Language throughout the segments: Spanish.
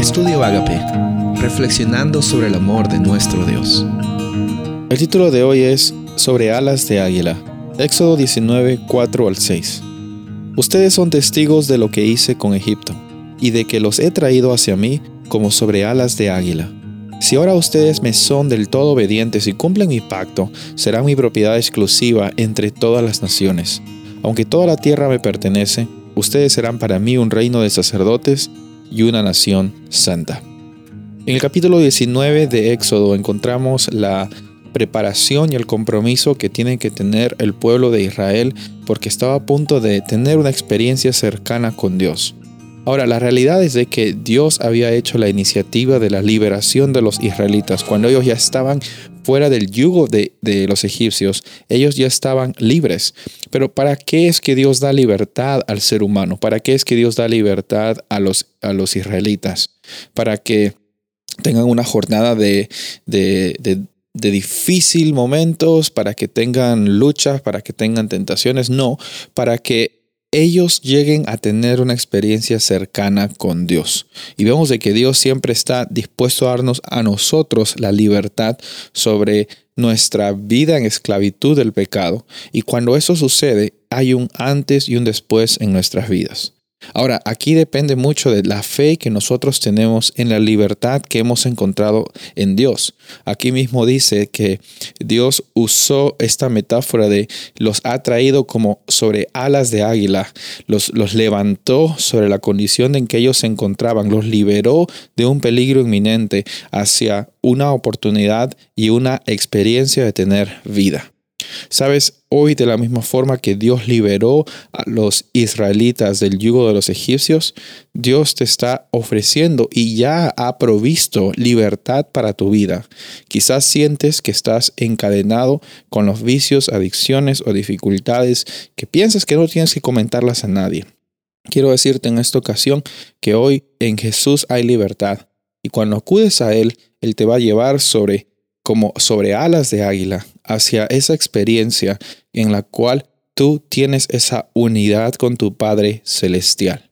Estudio Agape, reflexionando sobre el amor de nuestro Dios. El título de hoy es Sobre alas de águila, Éxodo 19, 4 al 6. Ustedes son testigos de lo que hice con Egipto, y de que los he traído hacia mí como sobre alas de águila. Si ahora ustedes me son del todo obedientes y cumplen mi pacto, será mi propiedad exclusiva entre todas las naciones. Aunque toda la tierra me pertenece, ustedes serán para mí un reino de sacerdotes y una nación santa. En el capítulo 19 de Éxodo encontramos la preparación y el compromiso que tiene que tener el pueblo de Israel porque estaba a punto de tener una experiencia cercana con Dios. Ahora, la realidad es de que Dios había hecho la iniciativa de la liberación de los israelitas. Cuando ellos ya estaban fuera del yugo de, los egipcios, ellos ya estaban libres. Pero ¿para qué es que Dios da libertad al ser humano? ¿Para qué es que Dios da libertad a los, a los israelitas? Para que tengan una jornada de, de, de de difícil momentos, para que tengan luchas, para que tengan tentaciones, no, para que ellos lleguen a tener una experiencia cercana con Dios. Y vemos de que Dios siempre está dispuesto a darnos a nosotros la libertad sobre nuestra vida en esclavitud del pecado. Y cuando eso sucede, hay un antes y un después en nuestras vidas. Ahora, aquí depende mucho de la fe que nosotros tenemos en la libertad que hemos encontrado en Dios. Aquí mismo dice que Dios usó esta metáfora de los ha traído como sobre alas de águila, los, los levantó sobre la condición en que ellos se encontraban, los liberó de un peligro inminente hacia una oportunidad y una experiencia de tener vida. Sabes, hoy de la misma forma que Dios liberó a los israelitas del yugo de los egipcios, Dios te está ofreciendo y ya ha provisto libertad para tu vida. Quizás sientes que estás encadenado con los vicios, adicciones o dificultades que piensas que no tienes que comentarlas a nadie. Quiero decirte en esta ocasión que hoy en Jesús hay libertad y cuando acudes a Él, Él te va a llevar sobre como sobre alas de águila hacia esa experiencia en la cual tú tienes esa unidad con tu Padre Celestial.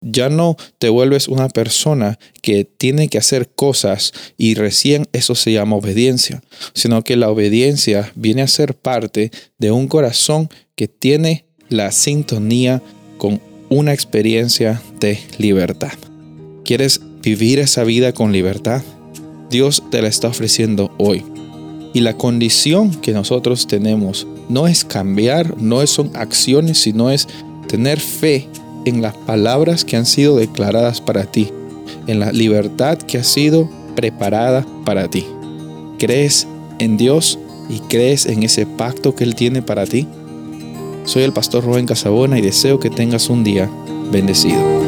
Ya no te vuelves una persona que tiene que hacer cosas y recién eso se llama obediencia, sino que la obediencia viene a ser parte de un corazón que tiene la sintonía con una experiencia de libertad. ¿Quieres vivir esa vida con libertad? Dios te la está ofreciendo hoy. Y la condición que nosotros tenemos no es cambiar, no son acciones, sino es tener fe en las palabras que han sido declaradas para ti, en la libertad que ha sido preparada para ti. ¿Crees en Dios y crees en ese pacto que Él tiene para ti? Soy el pastor Rubén Casabona y deseo que tengas un día bendecido.